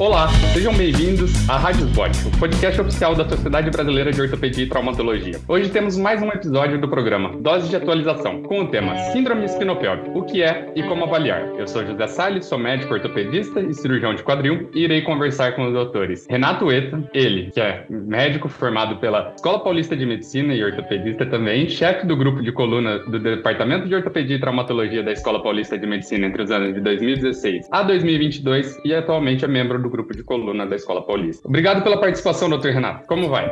Olá, sejam bem-vindos à Rádio Spot, o podcast oficial da Sociedade Brasileira de Ortopedia e Traumatologia. Hoje temos mais um episódio do programa Dose de Atualização, com o tema Síndrome Espinopélvica, o que é e como avaliar. Eu sou José Salles, sou médico ortopedista e cirurgião de quadril e irei conversar com os doutores Renato Eta, ele, que é médico formado pela Escola Paulista de Medicina e ortopedista também, chefe do grupo de coluna do Departamento de Ortopedia e Traumatologia da Escola Paulista de Medicina entre os anos de 2016 a 2022 e atualmente é membro do grupo de coluna da Escola Paulista. Obrigado pela participação, doutor Renato. Como vai?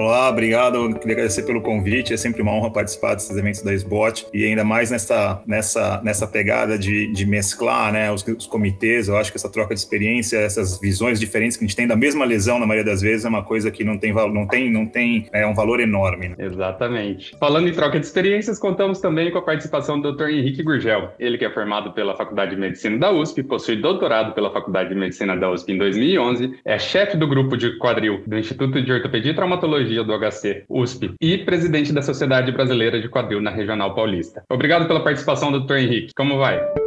Olá, obrigado. Queria agradecer pelo convite. É sempre uma honra participar desses eventos da SBOT e ainda mais nessa, nessa, nessa pegada de, de mesclar né, os, os, comitês. Eu acho que essa troca de experiência, essas visões diferentes que a gente tem da mesma lesão, na maioria das vezes, é uma coisa que não tem, não tem, não tem é um valor enorme. Né? Exatamente. Falando em troca de experiências, contamos também com a participação do Dr. Henrique Gurgel. Ele que é formado pela Faculdade de Medicina da USP, possui doutorado pela Faculdade de Medicina da USP em 2011, é chefe do grupo de quadril do Instituto de Ortopedia e Traumatologia do HC USP e presidente da Sociedade Brasileira de Quadril na Regional Paulista. Obrigado pela participação, doutor Henrique. Como vai?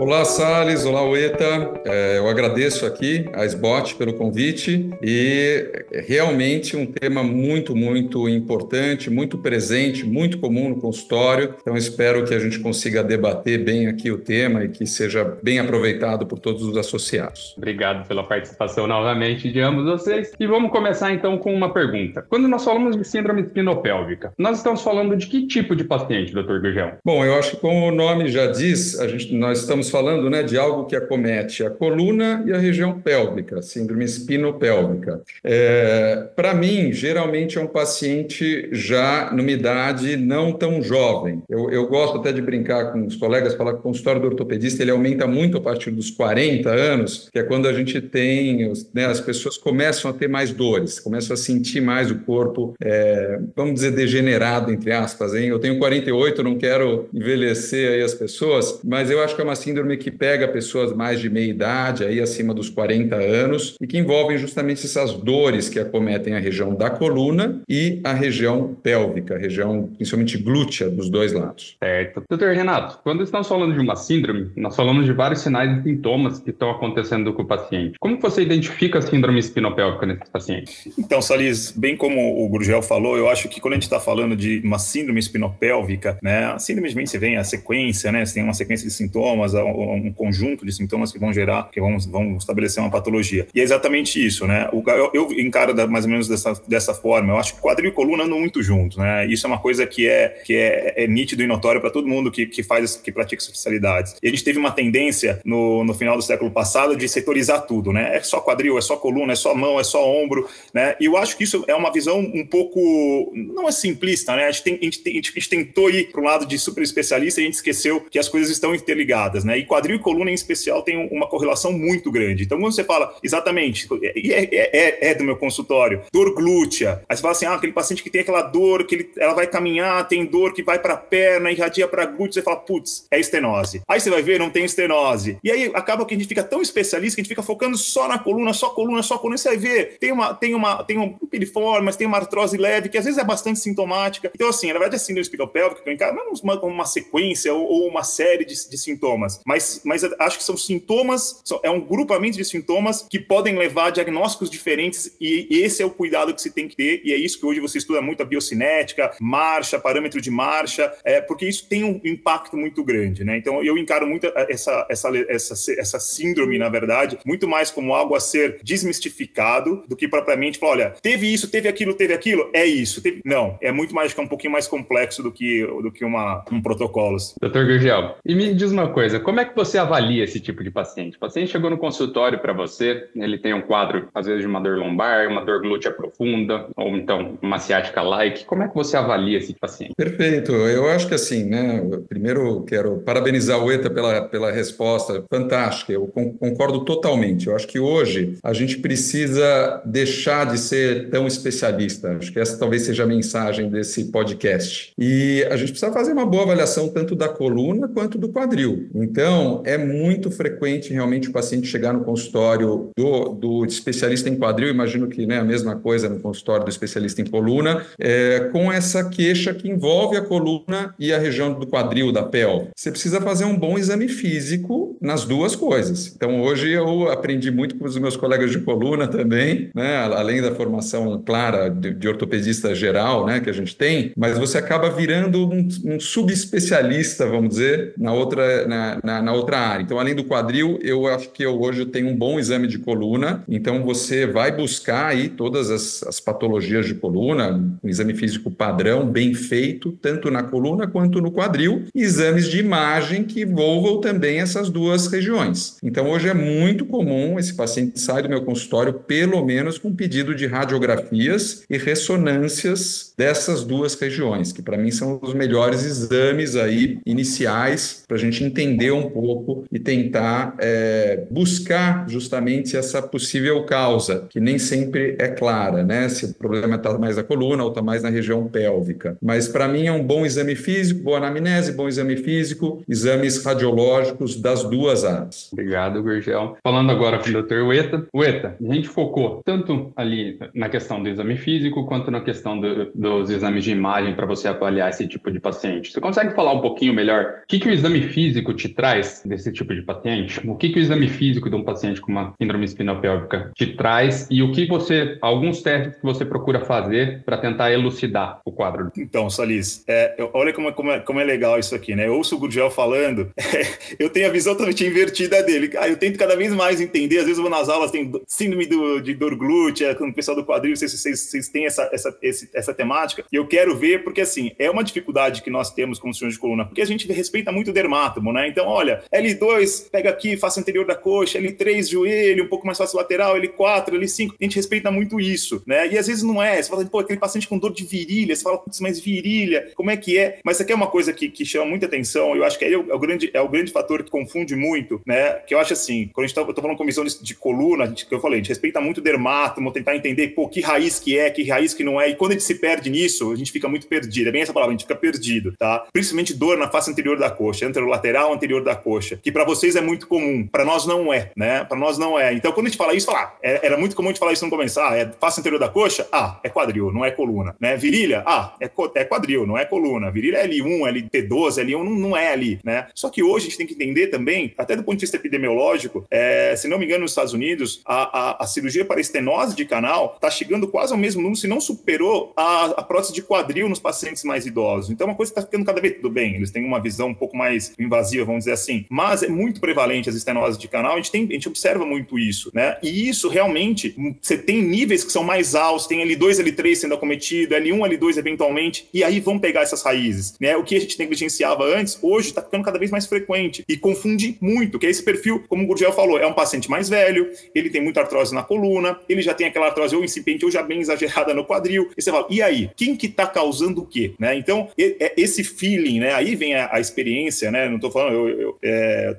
Olá, Sales. Olá, Ueta. É, eu agradeço aqui a SBOT pelo convite e é realmente um tema muito, muito importante, muito presente, muito comum no consultório. Então, espero que a gente consiga debater bem aqui o tema e que seja bem aproveitado por todos os associados. Obrigado pela participação novamente de ambos vocês. E vamos começar então com uma pergunta. Quando nós falamos de síndrome espinopélvica, nós estamos falando de que tipo de paciente, doutor Gurgel? Bom, eu acho que como o nome já diz, a gente, nós estamos estamos falando né, de algo que acomete a coluna e a região pélvica, síndrome espinopélvica. É, Para mim, geralmente é um paciente já numa idade não tão jovem. Eu, eu gosto até de brincar com os colegas, falar que o consultório do ortopedista ele aumenta muito a partir dos 40 anos, que é quando a gente tem, né, as pessoas começam a ter mais dores, começam a sentir mais o corpo, é, vamos dizer, degenerado, entre aspas. Hein? Eu tenho 48, não quero envelhecer aí as pessoas, mas eu acho que é uma síndrome síndrome que pega pessoas mais de meia idade, aí acima dos 40 anos, e que envolvem justamente essas dores que acometem a região da coluna e a região pélvica, a região principalmente glútea dos dois lados. Certo. Doutor Renato, quando estamos falando de uma síndrome, nós falamos de vários sinais e sintomas que estão acontecendo com o paciente. Como você identifica a síndrome espinopélvica nesse paciente? Então, Salis, bem como o Gurgel falou, eu acho que quando a gente está falando de uma síndrome espinopélvica, né, a síndrome de você vem a sequência, né, você tem uma sequência de sintomas, um conjunto de sintomas que vão gerar, que vão, vão estabelecer uma patologia. E é exatamente isso, né? O, eu, eu encaro da, mais ou menos dessa, dessa forma. Eu acho que quadril e coluna andam muito juntos, né? Isso é uma coisa que é, que é, é nítido e notório para todo mundo que, que faz, que pratica especialidades. E a gente teve uma tendência no, no final do século passado de setorizar tudo, né? É só quadril, é só coluna, é só mão, é só ombro, né? E eu acho que isso é uma visão um pouco, não é simplista, né? A gente, tem, a gente, a gente tentou ir para um lado de super especialista e a gente esqueceu que as coisas estão interligadas, né? E quadril e coluna em especial tem uma correlação muito grande. Então, quando você fala exatamente, e é, é, é, é, do meu consultório, dor glútea, aí você fala assim, ah, aquele paciente que tem aquela dor, que ele, ela vai caminhar, tem dor que vai para a perna, irradia para glúteo, você fala, putz, é estenose. Aí você vai ver, não tem estenose. E aí acaba que a gente fica tão especialista que a gente fica focando só na coluna, só coluna, só coluna, você vai ver, tem uma, tem uma, tem um piriforme, mas tem uma artrose leve, que às vezes é bastante sintomática. Então, assim, na verdade, a síndrome espinopélvica, é uma, uma sequência ou, ou uma série de, de sintomas, mas, mas acho que são sintomas, é um grupamento de sintomas que podem levar a diagnósticos diferentes e esse é o cuidado que se tem que ter e é isso que hoje você estuda muito a biocinética, marcha, parâmetro de marcha, é, porque isso tem um impacto muito grande, né? Então eu encaro muito essa, essa, essa, essa síndrome, na verdade, muito mais como algo a ser desmistificado do que propriamente falar, olha, teve isso, teve aquilo, teve aquilo, é isso. Teve... Não, é muito mais é um pouquinho mais complexo do que, do que uma, um protocolo. Doutor Gurgel, e me diz uma coisa, como é que você avalia esse tipo de paciente? O paciente chegou no consultório para você, ele tem um quadro, às vezes, de uma dor lombar, uma dor glútea profunda, ou então uma ciática like. Como é que você avalia esse paciente? Perfeito. Eu acho que assim, né? Primeiro quero parabenizar o ETA pela, pela resposta fantástica. Eu concordo totalmente. Eu acho que hoje a gente precisa deixar de ser tão especialista. Acho que essa talvez seja a mensagem desse podcast. E a gente precisa fazer uma boa avaliação tanto da coluna quanto do quadril. Então, Então, é muito frequente realmente o paciente chegar no consultório do, do especialista em quadril, imagino que né, a mesma coisa no consultório do especialista em coluna, é, com essa queixa que envolve a coluna e a região do quadril, da pelve. Você precisa fazer um bom exame físico nas duas coisas. Então, hoje eu aprendi muito com os meus colegas de coluna também, né, além da formação clara de, de ortopedista geral né, que a gente tem, mas você acaba virando um, um subespecialista, vamos dizer, na outra, na, na, na, outra área. Então, além do quadril, eu acho que eu, hoje eu tenho um bom exame de coluna, então você vai buscar aí todas as, as patologias de coluna, um exame físico padrão, bem feito, tanto na coluna quanto no quadril, e exames de imagem que envolvam também essas duas regiões. Então, hoje é muito comum esse paciente sair do meu consultório, pelo menos com pedido de radiografias e ressonâncias dessas duas regiões, que para mim são os melhores exames aí iniciais para a gente entender um pouco e tentar é, buscar justamente essa possível causa, que nem sempre é clara, né? Se o problema está mais na coluna ou está mais na região pélvica. Mas para mim é um bom exame físico, boa anamnese, bom exame físico, exames radiológicos das duas áreas. Obrigado, Gurgel. Falando agora com o Dr. Ueta. Ueta, a gente focou tanto ali na questão do exame físico quanto na questão do, dos exames de imagem para você avaliar esse tipo de paciente. Você consegue falar um pouquinho melhor o que, que o exame físico te traz desse tipo de paciente? O que, que o exame físico de um paciente com uma síndrome espinopélvica te traz e o que você, alguns testes que você procura fazer para tentar elucidar o quadro? Então, Salis, é, olha como, é, como, é, como é legal isso aqui, né? Eu ouço o Gurgel falando, eu tenho a visão totalmente invertida dele. Ah, eu tento cada vez mais entender, às vezes eu vou nas aulas, tem síndrome do, de dor glútea, com o pessoal do quadril, vocês, vocês, vocês têm essa, essa, esse, essa temática, e eu quero ver, porque assim, é uma dificuldade que nós temos como cirurgiões de coluna, porque a gente respeita muito o dermátomo, né? Então, olha, L2, pega aqui, face anterior da coxa, L3, joelho, um pouco mais fácil lateral, L4, L5, a gente respeita muito isso, né? E às vezes não é, você fala, pô, aquele paciente com dor de virilha, você fala, putz, mas virilha, como é que é? Mas isso aqui é uma coisa que, que chama muita atenção, eu acho que aí é o, é grande, é o grande fator que confunde muito, né? Que eu acho assim, quando a gente tá, eu tô falando comissão de, de coluna, gente, que eu falei, a gente respeita muito o dermátomo, tentar entender, pô, que raiz que é, que raiz que não é, e quando a gente se perde nisso, a gente fica muito perdido, é bem essa palavra, a gente fica perdido, tá? Principalmente dor na face anterior da coxa, anterolateral anterior da coxa, que para vocês é muito comum, para nós não é, né? Para nós não é. Então, quando a gente fala isso, falar, ah, era muito comum a gente falar isso no começo, ah, é face anterior da coxa? Ah, é quadril, não é coluna, né? Virilha? Ah, é, é quadril, não é coluna. Virilha é L1, LT12, L1 não, não é ali, né? Só que hoje a gente tem que entender também, até do ponto de vista epidemiológico, é, se não me engano, nos Estados Unidos, a, a, a cirurgia para estenose de canal está chegando quase ao mesmo número, se não superou a, a prótese de quadril nos pacientes mais idosos. Então, é uma coisa está ficando cada vez tudo bem, eles têm uma visão um pouco mais invasiva, vamos dizer assim, mas é muito prevalente as estenoses de canal, a gente, tem, a gente observa muito isso, né? E isso realmente, você tem níveis que são mais altos, tem L2, L3 sendo acometido, L1, L2 eventualmente, e aí vão pegar essas raízes, né? O que a gente negligenciava antes, hoje está ficando cada vez mais frequente e confunde muito, que é esse perfil, como o Gurgel falou, é um paciente mais velho, ele tem muita artrose na coluna, ele já tem aquela artrose ou incipiente ou já bem exagerada no quadril, e você fala, e aí? Quem que está causando o quê? Né? Então, é esse feeling, né? Aí vem a, a experiência, né? Não estou falando, eu, eu, é,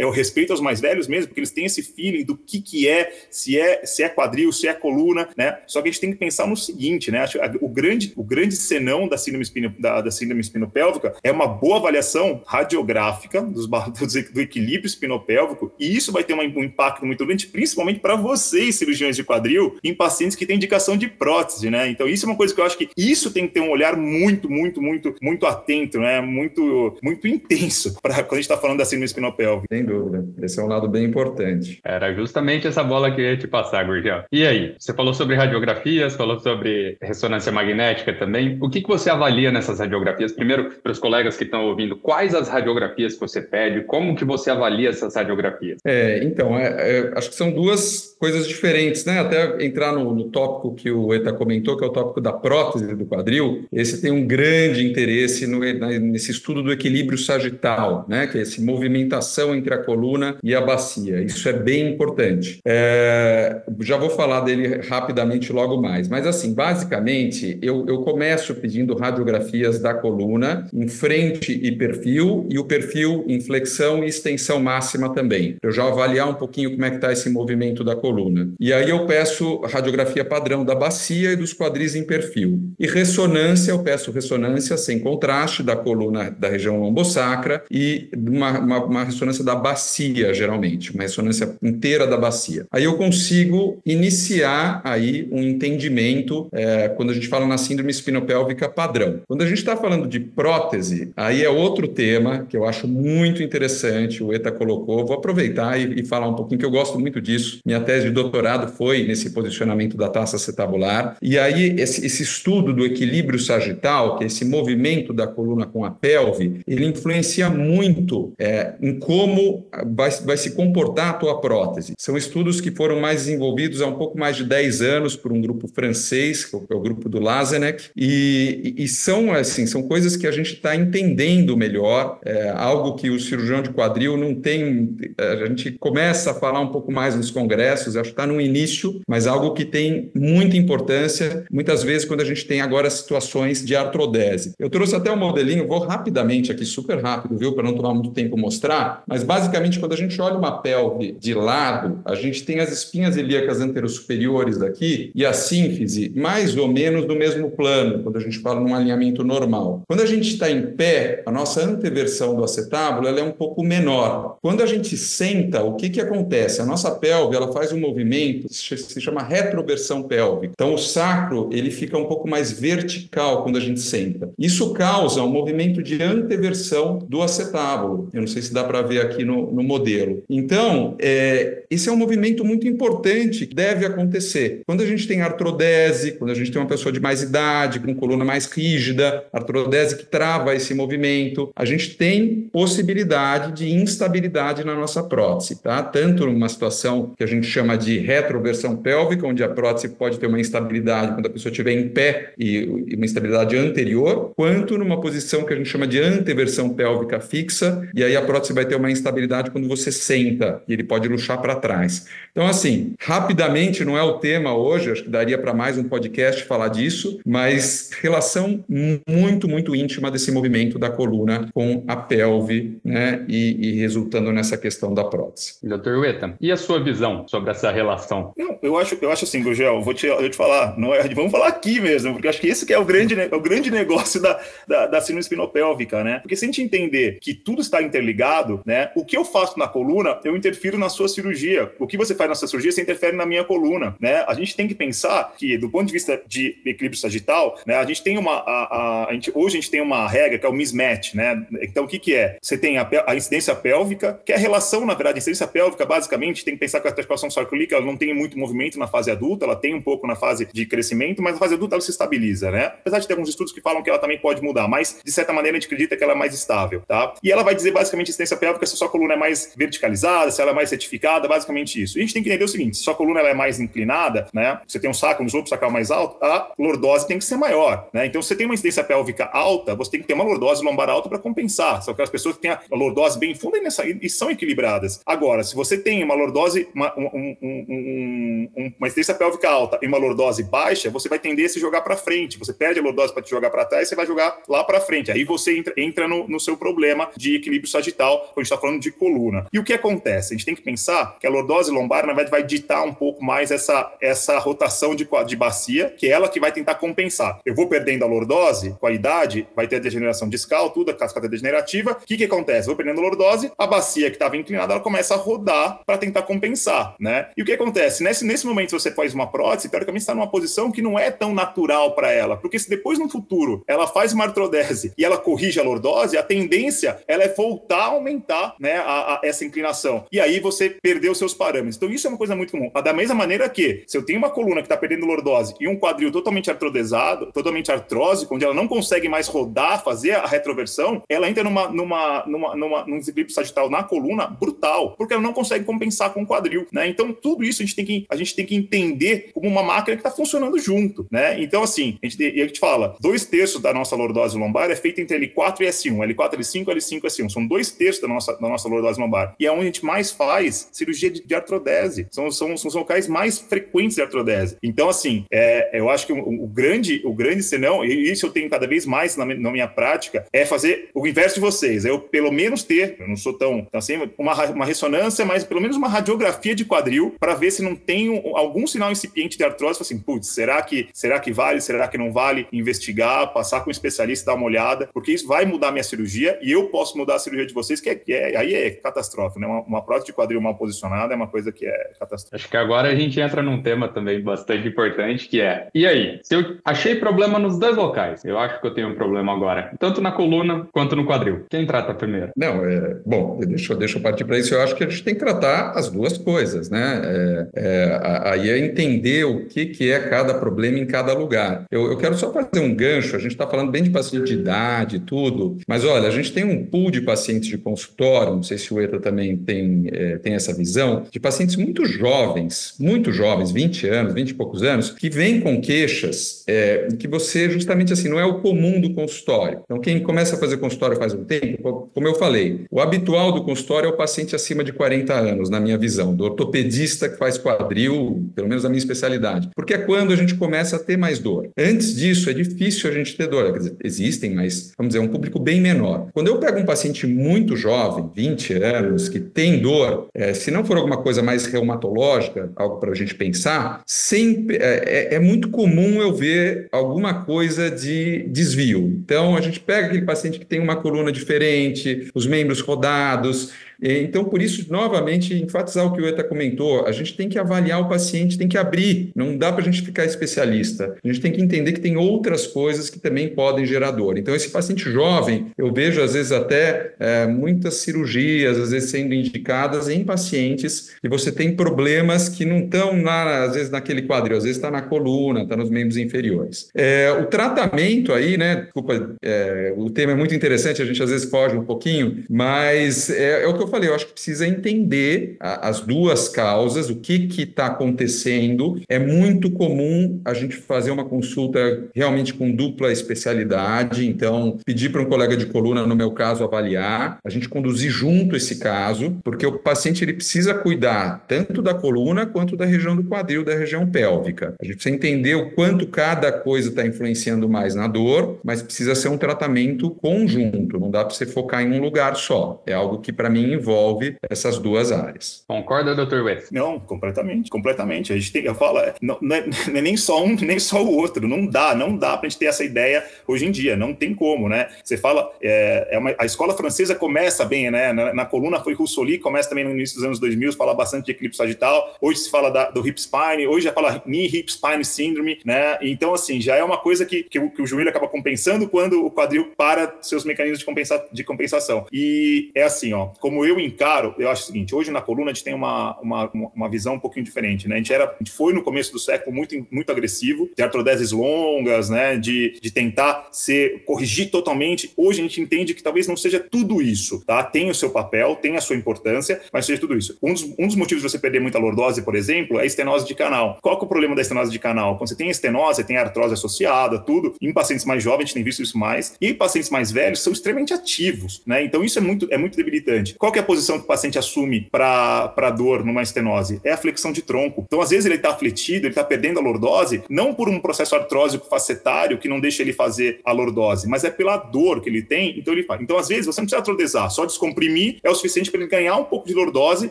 eu, respeito aos mais velhos mesmo, porque eles têm esse feeling do que, que é, se é, se é quadril, se é coluna, né? Só que a gente tem que pensar no seguinte, né? O grande, o grande senão da síndrome, espino, da, da síndrome espinopélvica é uma boa avaliação radiográfica dos, do equilíbrio espinopélvico, e isso vai ter um impacto muito grande, principalmente para vocês, cirurgiões de quadril, em pacientes que têm indicação de prótese, né? Então, isso é uma coisa que eu acho que isso tem que ter um olhar muito, muito, muito, muito atento, né? Muito, muito intenso para quando a gente está falando da síndrome espinopélvica. Sem dúvida. Esse é um lado bem importante. Era justamente essa bola que eu ia te passar, Gurgel. E aí? Você falou sobre radiografias, falou sobre ressonância magnética também. O que, que você avalia nessas radiografias? Primeiro, para os colegas que estão ouvindo, quais as radiografias que você pede? Como que você avalia essas radiografias? É, então, é, é, acho que são duas coisas diferentes, né? Até entrar no, no tópico que o Eta comentou, que é o tópico da prótese do quadril, esse tem um grande interesse no, nesse estudo do equilíbrio sagital, né? Que é essa movimentação entre a coluna e a bacia. Isso é bem importante. É, já vou falar dele rapidamente logo mais, mas assim, basicamente, eu, eu começo pedindo radiografias da coluna em frente e perfil, e o perfil em flexão e extensão máxima também. Eu já avaliar um pouquinho como é que está esse movimento da coluna. E aí eu peço radiografia padrão da bacia e dos quadris em perfil. E ressonância, eu peço ressonância sem contraste da coluna da região lombosacra e uma, uma, uma ressonância da bacia, geralmente, uma ressonância inteira da bacia. Aí eu consigo iniciar aí um entendimento é, quando a gente fala na síndrome espinopélvica padrão. Quando a gente está falando de prótese, aí é outro tema que eu acho muito interessante, o ETA colocou. Vou aproveitar e, e falar um pouquinho, que eu gosto muito disso. Minha tese de doutorado foi nesse posicionamento da taça acetabular. E aí, esse, esse estudo do equilíbrio sagital, que é esse movimento da coluna com a pelve, ele influencia muito é, em como vai, vai se comportar a tua prótese. São estudos que foram mais desenvolvidos há um pouco mais de 10 anos por um grupo francês, que é o grupo do Lazenek, e, e são assim, são coisas que a gente está entendendo melhor, é, algo que o cirurgião de quadril não tem. A gente começa a falar um pouco mais nos congressos, acho que está no início, mas algo que tem muita importância, muitas vezes quando a gente tem agora situações de artrodese. Eu trouxe até um modelinho, vou rapidamente aqui, super rápido, viu, para não tomar muito tempo mostrar, mas basicamente quando a gente olha uma pelve de lado, a gente tem as espinhas ilíacas anterosuperiores daqui e a sínfise mais ou menos no mesmo plano, quando a gente fala num alinhamento normal. Quando a gente está em pé, a nossa anteversão do acetábulo ela é um pouco menor. Quando a gente senta, o que, que acontece? A nossa pelve ela faz um movimento que se chama retroversão pélvica. Então o sacro ele fica um pouco mais vertical quando a gente senta. Isso causa um movimento de anteversão do acetábulo. Eu não sei se dá para ver aqui no, no modelo. Então, é, esse é um movimento muito importante que deve acontecer. Quando a gente tem artrodese, quando a gente tem uma pessoa de mais idade, com coluna mais rígida, artrodese que trava esse movimento, a gente tem possibilidade de instabilidade na nossa prótese, tá? Tanto numa situação que a gente chama de retroversão pélvica, onde a prótese pode ter uma instabilidade quando a pessoa estiver em pé e, uma instabilidade anterior, quanto numa posição que a gente chama de anteversão pélvica fixa, e aí a prótese vai ter uma instabilidade quando você senta, e ele pode luxar para trás. Então, assim, rapidamente, não é o tema hoje, acho que daria para mais um podcast falar disso, mas relação muito, muito íntima desse movimento da coluna com a pelve, né, e, e resultando nessa questão da prótese. Doutor Ueta, e a sua visão sobre essa relação? Não, eu acho, eu acho assim, Gugel, vou te, eu te falar, não é, vamos falar aqui mesmo, porque acho que esse que é o grande, é o grande negócio da, da, da síndrome espinopélvica, né? Porque se a gente entender que tudo está interligado, né, o que eu faço na coluna, eu interfiro na sua cirurgia. O que você faz na sua cirurgia, você interfere na minha coluna, né? A gente tem que pensar que, do ponto de vista de equilíbrio sagital, né, a gente tem uma, a, a, a gente, hoje a gente tem uma regra que é o mismatch, né? Então, o que que é? Você tem a, a incidência pélvica, que é a relação, na verdade, a incidência pélvica, basicamente, tem que pensar que a articulação sarcolíquica ela não tem muito movimento na fase adulta, ela tem um pouco na fase de crescimento, mas na fase adulta ela se estabiliza, né? Apesar de ter alguns estudos que falam que ela também pode mudar, mas de certa maneira a gente acredita que ela é mais estável, tá? E ela vai dizer basicamente a incidência pélvica se a sua coluna é mais verticalizada, se ela é mais retificada, basicamente isso. A gente tem que entender o seguinte: se sua coluna ela é mais inclinada, né? Você tem um saco, um esopro sacral mais alto, a lordose tem que ser maior, né? Então, se você tem uma incidência pélvica alta, você tem que ter uma lordose lombar alta para compensar. São aquelas pessoas que têm a lordose bem funda e, nessa, e são equilibradas. Agora, se você tem uma lordose, uma, um, um, um, uma incidência pélvica alta e uma lordose baixa, você vai tender a se jogar para frente. Você perde a lordose para te jogar para trás, você vai jogar lá para frente. Aí você entra, entra no, no, seu problema de equilíbrio sagital, quando a gente está falando de coluna. E o que acontece? A gente tem que pensar que a lordose lombar, na verdade, vai ditar um pouco mais essa, essa rotação de, de bacia, que é ela que vai tentar compensar. Eu vou perdendo a lordose com a idade, vai ter a degeneração discal, tudo, a cascata degenerativa. O que, que acontece? Eu vou perdendo a lordose, a bacia que estava inclinada, ela começa a rodar para tentar compensar, né? E o que acontece? Nesse, nesse momento, você faz uma prótese, teoricamente está numa posição que não é tão natural para ela, porque se depois no futuro ela faz uma artrodese e ela corrige a lordose, a tendência ela é voltar a aumentar, né, a, a, essa inclinação. E aí você perdeu seus parâmetros. Então isso é uma coisa muito comum. Da mesma maneira que se eu tenho uma coluna que está perdendo lordose e um quadril totalmente artrodesado, totalmente artrósico, onde ela não consegue mais rodar, fazer a retroversão, ela entra numa, numa, numa, numa, num desequilíbrio sagital na coluna brutal, porque ela não consegue compensar com o quadril, né? Então tudo isso a gente tem que, a gente tem que entender como uma máquina que está funcionando junto, né? Então assim, a gente, a gente fala, dois terços da nossa lordose lombar é feita entre L4 e S1, L4, L5, L5, S1, são dois terços da nossa, da nossa lordose lombar, e é onde a gente mais faz cirurgia de, de artrodese, são, são, são os locais mais frequentes de artrodese. Então assim, é, eu acho que o, o, grande, o grande senão, e isso eu tenho cada vez mais na, na, minha prática, é fazer o inverso de vocês, é eu pelo menos ter, eu não sou tão, assim, uma, uma ressonância, mas pelo menos uma radiografia de quadril para ver se não tem um, algum sinal incipiente de artrose. Assim, putz, será que, será que vale? Será que não vale? Investigar, passar com um especialista, dar uma olhada, porque isso vai mudar minha cirurgia e eu posso mudar a cirurgia de vocês, que, é, que é, aí é catastrófico, né? Uma, uma prótese de quadril mal posicionada é uma coisa que é catastrófica. Acho que agora a gente entra num tema também bastante importante, que é, e aí, se eu achei problema nos dois locais, eu acho que eu tenho um problema agora, tanto na coluna quanto no quadril. Quem trata primeiro? Não, é, bom, deixa, deixa eu partir para isso. Eu acho que a gente tem que tratar as duas coisas, né? É, é, aí é entender o que, que é cada problema em cada lugar. Eu, eu quero só fazer um gancho, a gente está falando bem de paciente de idade e tudo, mas olha, a gente tem um pool de pacientes de consultório, não sei se o ETA também tem, é, tem essa visão, de pacientes muito jovens, muito jovens, 20 anos, 20 e poucos anos, que vêm com queixas é, que você, justamente assim, não é o comum do consultório. Então, quem começa a fazer consultório faz um tempo, como eu falei, o habitual do consultório é o paciente acima de 40 anos, na minha visão, do ortopedista que faz quadril, pelo menos na minha especialidade, porque é quando a gente começa a ter mais dor. Antes disso, é difícil a gente ter dor. Quer dizer, existem, mas, vamos dizer, é um público bem menor. Quando eu pego um paciente muito jovem, 20 anos, que tem dor, é, se não for alguma coisa mais reumatológica, algo para a gente pensar, sempre é, é, é muito comum eu ver alguma coisa de desvio. Então, a gente pega aquele paciente que tem uma coluna diferente, os membros rodados, então, por isso, novamente, enfatizar o que o ETA comentou, a gente tem que avaliar o paciente, tem que abrir, não dá para a gente ficar especialista. A gente tem que entender que tem outras coisas que também podem gerar dor. Então, esse paciente jovem, eu vejo às vezes até é, muitas cirurgias, às vezes sendo indicadas em pacientes que você tem problemas que não estão, às vezes, naquele quadril, às vezes está na coluna, está nos membros inferiores. É, o tratamento aí, né, desculpa, é, o tema é muito interessante, a gente às vezes foge um pouquinho, mas é, é o que eu falei, eu acho que precisa entender a, as duas causas, o que está acontecendo. É muito comum a gente fazer uma consulta realmente com dupla especialidade, então pedir para um colega de coluna, no meu caso, avaliar, a gente conduzir junto esse caso, porque o paciente ele precisa cuidar tanto da coluna quanto da região do quadril, da região pélvica. A gente precisa entender o quanto cada coisa está influenciando mais na dor, mas precisa ser um tratamento conjunto, não dá para você focar em um lugar só. É algo que, para mim, envolve essas duas áreas. Concorda, doutor West? Não, completamente, completamente. A gente tem, eu falo, é, não, não, é, não, é, nem só um, nem só o outro. Não dá, não dá para a gente ter essa ideia hoje em dia. Não tem como, né? Você fala, é, é uma, a escola francesa começa bem, né? Na, na coluna foi Roussoli, começa também no início dos anos 2000, fala bastante de eclipse sagital. Hoje se fala da, do hip spine, hoje já fala knee hip spine syndrome, né? Então, assim, já é uma coisa que, que, o, que o joelho acaba compensando quando o quadril para seus mecanismos de, compensa, de compensação. E é assim, ó, como eu encaro, eu acho o seguinte, hoje na coluna a gente tem uma, uma, uma visão um pouquinho diferente, né? A gente, era, a gente foi no começo do século muito, muito agressivo, de artrodeses longas, né? De, de tentar ser, corrigir totalmente. Hoje a gente entende que talvez não seja tudo isso, tá? Tem o seu papel, tem a sua importância, mas seja tudo isso. Um dos, um dos motivos de você perder muita lordose, por exemplo, é a estenose de canal. Qual que é o problema da estenose de canal? Quando você tem estenose, tem artrose associada, tudo. Em pacientes mais jovens, a gente tem visto isso mais. E pacientes mais velhos, são extremamente ativos, né? Então isso é muito, é muito debilitante. Qual que é a posição que o paciente assume para dor numa estenose? É a flexão de tronco. Então, às vezes, ele está afletido, ele está perdendo a lordose, não por um processo artrósico facetário que não deixa ele fazer a lordose, mas é pela dor que ele tem, então ele faz. Então, às vezes, você não precisa artrodesar, só descomprimir é o suficiente para ele ganhar um pouco de lordose,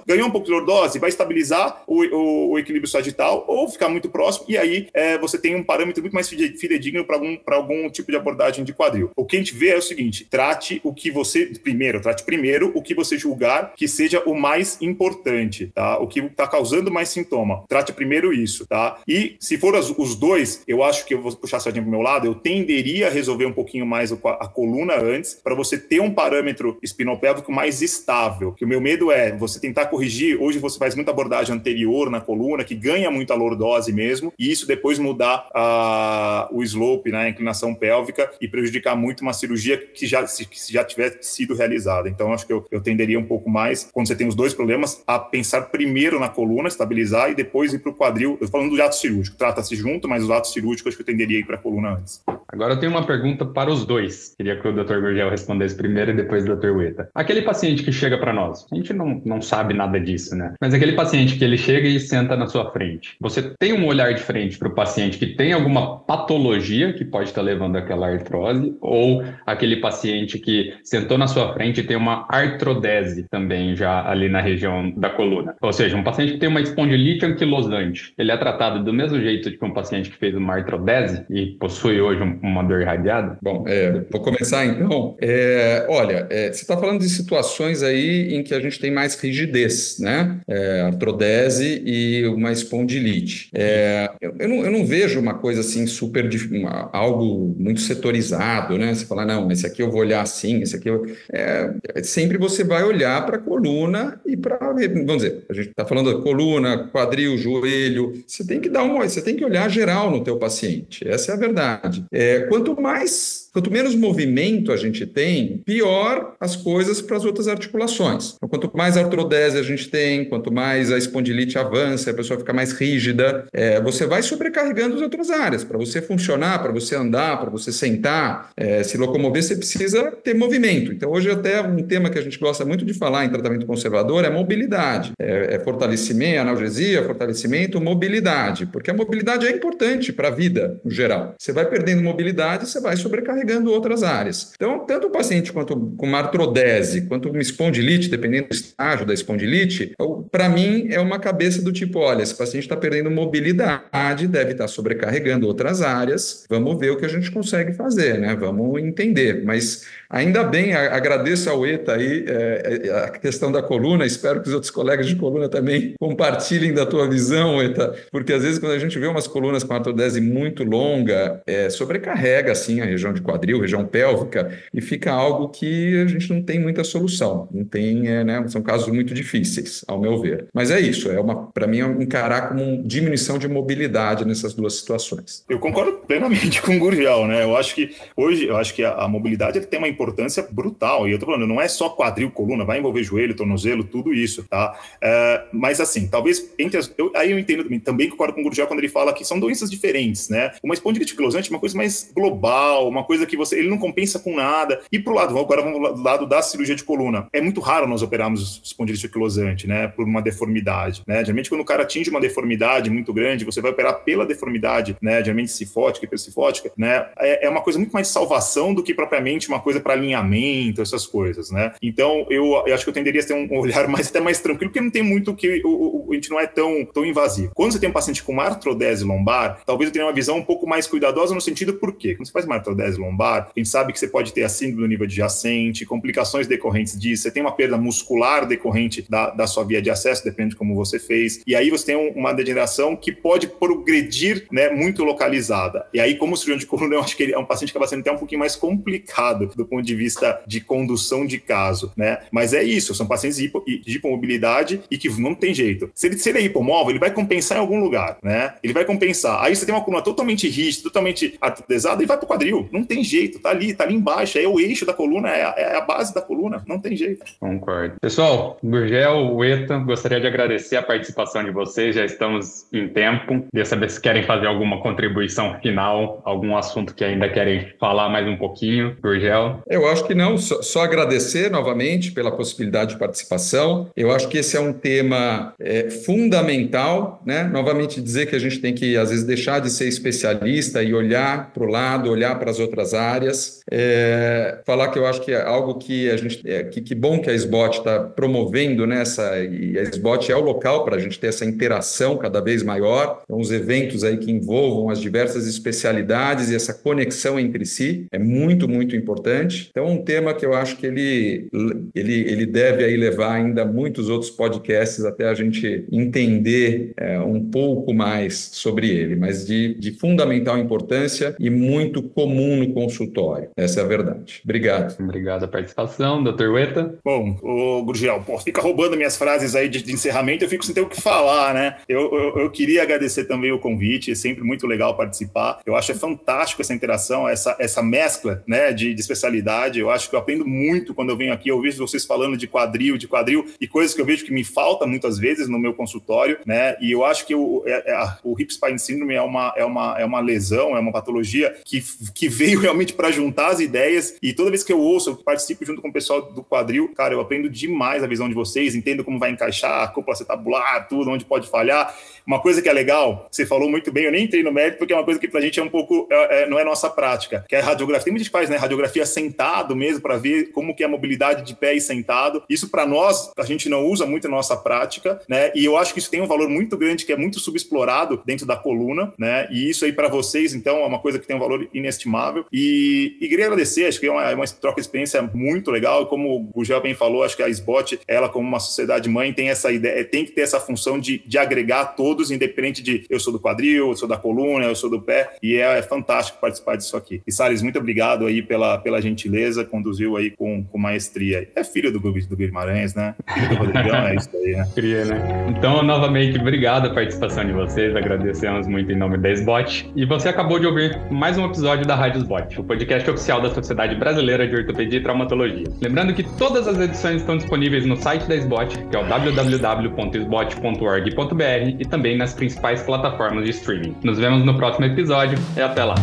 ganhou um pouco de lordose, vai estabilizar o, o, o equilíbrio sagital ou ficar muito próximo, e aí é, você tem um parâmetro muito mais fidedigno para algum, algum tipo de abordagem de quadril. O que a gente vê é o seguinte: trate o que você, primeiro, trate primeiro o que você julgar que seja o mais importante, tá? O que está causando mais sintoma. Trate primeiro isso, tá? E se for as, os dois, eu acho que eu vou puxar a sardinha para meu lado, eu tenderia a resolver um pouquinho mais a coluna antes, para você ter um parâmetro espinopélvico mais estável. Que o meu medo é você tentar corrigir. Hoje você faz muita abordagem anterior na coluna, que ganha muita lordose mesmo, e isso depois mudar a, o slope, né, a inclinação pélvica, e prejudicar muito uma cirurgia que já, que já tiver sido realizada. Então, acho que eu, eu tenderia um pouco mais quando você tem os dois problemas, a pensar primeiro na coluna, estabilizar, e depois ir para o quadril. Eu estou falando do ato cirúrgico, trata-se junto, mas o ato cirúrgico acho que eu tenderia a ir para a coluna antes. Agora eu tenho uma pergunta para os dois. Queria que o Dr. Gurgel respondesse primeiro e depois o Dr. Ueta. Aquele paciente que chega para nós, a gente não, não sabe nada disso, né? Mas aquele paciente que ele chega e senta na sua frente, você tem um olhar diferente para o paciente que tem alguma patologia que pode estar levando àquela artrose, ou aquele paciente que sentou na sua frente e tem uma artrodese também já ali na região da coluna. Ou seja, um paciente que tem uma espondilite anquilosante, ele é tratado do mesmo jeito que um paciente que fez uma artrodese e possui hoje uma dor irradiada? Bom, é, vou começar então. É, olha, é, você está falando de situações aí em que a gente tem mais rigidez, né? É, artrodese e uma espondilite. É, eu, eu, não, eu, não, vejo uma coisa assim super, uma, algo muito setorizado, né? Você fala, não, esse aqui eu vou olhar assim, esse aqui eu... É, sempre você vai olhar para a coluna e para, vamos dizer, a gente está falando da coluna, quadril, joelho, você tem que dar uma, você tem que olhar geral no teu paciente, essa é a verdade. É, quanto mais Quanto menos movimento a gente tem, pior as coisas para as outras articulações. Então, quanto mais artrodese a gente tem, quanto mais a espondilite avança, a pessoa fica mais rígida, é, você vai sobrecarregando as outras áreas. Para você funcionar, para você andar, para você sentar, é, se locomover, você precisa ter movimento. Então, hoje, até um tema que a gente gosta muito de falar em tratamento conservador é mobilidade. É, é fortalecimento, analgesia, fortalecimento, mobilidade. Porque a mobilidade é importante para a vida, no geral. Você vai perdendo mobilidade, você vai sobrecarregando carregando outras áreas. Então, tanto o paciente quanto com uma artrodese, quanto uma espondilite, dependendo do estágio da espondilite, para mim é uma cabeça do tipo, olha, esse paciente está perdendo mobilidade, deve estar tá sobrecarregando outras áreas, vamos ver o que a gente consegue fazer, né? Vamos entender. Mas ainda bem, agradeço ao ETA aí é, é, a questão da coluna, espero que os outros colegas de coluna também compartilhem da tua visão, ETA, porque às vezes quando a gente vê umas colunas com artrodese muito longa, é, sobrecarrega assim a região de quadril, região pélvica, e fica algo que a gente não tem muita solução. Não tem, é, né, são casos muito difíceis, ao meu ver. Mas é isso, é uma, para mim, é encarar como diminuição de mobilidade nessas duas situações. Eu concordo plenamente com o Gurgel, né? Eu acho que hoje, eu acho que a, a mobilidade tem uma importância brutal. E eu tô falando, não é só quadril, coluna, vai envolver joelho, tornozelo, tudo isso, tá? É, mas assim, talvez entre as, eu, aí eu entendo também, também concordo com o Gurgel quando ele fala que são doenças diferentes, né? Uma espondilite anquilosante é uma coisa mais global, uma coisa coisa que você ele não compensa com nada. E pro lado, agora vamos do lado da cirurgia de coluna. É muito raro nós operarmos espondilite anquilosante, né, por uma deformidade, né? Geralmente quando o cara atinge uma deformidade muito grande, você vai operar pela deformidade, né, geralmente cifótica hipercifótica, né? É, é uma coisa muito mais salvação do que propriamente uma coisa para alinhamento, essas coisas, né? Então eu, eu, acho que eu tenderia a ter um olhar mais até mais tranquilo, porque não tem muito que o, o, a gente não é tão tão invasivo. Quando você tem um paciente com uma artrodese lombar, talvez eu tenha uma visão um pouco mais cuidadosa no sentido por quê? Quando você faz uma artrodese lombar lombar, a gente sabe que você pode ter a síndrome do nível adjacente, complicações decorrentes disso, você tem uma perda muscular decorrente da, da sua via de acesso, depende de como você fez, e aí você tem um, uma degeneração que pode progredir né, muito localizada. E aí, como cirurgião de coluna, eu acho que ele é um paciente que acaba sendo até um pouquinho mais complicado do ponto de vista de condução de caso, né? Mas é isso, são pacientes de, de hipomobilidade e que não tem jeito. Se ele, se ele é hipomóvel, ele vai compensar em algum lugar, né? Ele vai compensar. Aí você tem uma coluna totalmente rígida, totalmente artesada e vai para o quadril. Não tem jeito, tá ali, tá ali embaixo, é o eixo da coluna, é a, é a base da coluna, não tem jeito. Concordo. Pessoal, Gurgel, Ueta, gostaria de agradecer a participação de vocês, já estamos em tempo. Queria saber se querem fazer alguma contribuição final, algum assunto que ainda querem falar mais um pouquinho. Gurgel? Eu acho que não, só, só agradecer novamente pela possibilidade de participação. Eu acho que esse é um tema é, fundamental, né? Novamente dizer que a gente tem que, às vezes, deixar de ser especialista e olhar para o lado, olhar para as outras áreas. É, falar que eu acho que é algo que a gente. É, que, que bom que a SBOT está promovendo nessa. E a SBOT é o local para a gente ter essa interação cada vez maior. Então, os eventos aí que envolvam as diversas especialidades e essa conexão entre si é muito, muito importante. Então, um tema que eu acho que ele, ele, ele deve aí levar ainda muitos outros podcasts até a gente entender é, um pouco mais sobre ele, mas de, de fundamental importância e muito comum no consultório. Essa é a verdade. Obrigado. Obrigado a participação, doutor Ueta. Bom, o Gurgel, pô, fica roubando minhas frases aí de, de, encerramento, eu fico sem ter o que falar, né? Eu, eu, eu, queria agradecer também o convite, é sempre muito legal participar. Eu acho é fantástico essa interação, essa, essa mescla né, de, de especialidade. Eu acho que eu aprendo muito quando eu venho aqui, eu vejo vocês falando de quadril, de quadril, e coisas que eu vejo que me falta muitas vezes no meu consultório, né? E eu acho que o, é, é, o hip spine syndrome é uma, é, uma, é uma lesão, é uma patologia que, que veio realmente para juntar as ideias, e toda vez que eu ouço, eu participo junto com o pessoal do quadril, cara, eu aprendo demais a visão de vocês, entendo como vai encaixar, a cúpula acetabular, tudo, onde pode falhar. Uma coisa que é legal, você falou muito bem, eu nem entrei no mérito, porque é uma coisa que pra gente é um pouco, é, é, não é nossa prática, que é a radiografia. Tem muita gente que faz, né, radiografia sentado mesmo, para ver como que é a mobilidade de pé e sentado. Isso para nós, a gente não usa muito na nossa prática, né, e eu acho que isso tem um valor muito grande, que é muito subexplorado dentro da coluna, né, e isso aí para vocês, então, é uma coisa que tem um valor inestimável. E, e queria agradecer, acho que é uma, é uma troca de experiência muito legal, como o Gel bem falou, acho que a SBOT, ela como uma sociedade mãe, tem essa ideia, tem que ter essa função de, de agregar todos, independente de eu sou do quadril, eu sou da coluna, eu sou do pé, e é, é fantástico participar disso aqui. E Salles, muito obrigado aí pela, pela gentileza, conduziu aí com, com maestria. É filho do, do Guimarães, né? Filho do Rodrigão, é isso aí, né? Cria, né? Então, novamente, obrigado a participação de vocês, agradecemos muito em nome da SBOT. E você acabou de ouvir mais um episódio da Rádio SBOT, o podcast oficial da Sociedade Brasileira de Ortopedia e Traumatologia. Lembrando que todas as edições estão disponíveis no site da SBOT, que é o www.sbot.org.br e também nas principais plataformas de streaming. Nos vemos no próximo episódio e até lá!